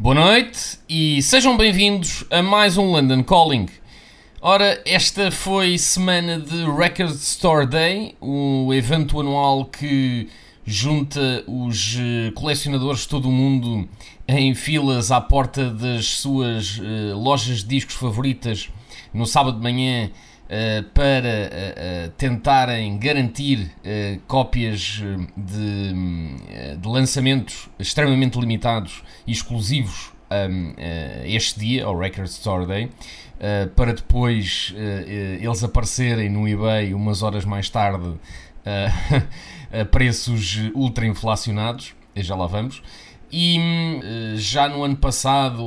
Boa noite e sejam bem-vindos a mais um London Calling. Ora, esta foi semana de Record Store Day, o evento anual que junta os eh, colecionadores de todo o mundo em filas à porta das suas eh, lojas de discos favoritas no sábado de manhã eh, para tentarem garantir cópias de, hum, de lançamentos extremamente limitados e exclusivos um, eh, este dia, ao Record Store Day, eh, para depois eh, eles aparecerem no eBay umas horas mais tarde a preços ultra inflacionados. Já lá vamos. E hum, já no ano passado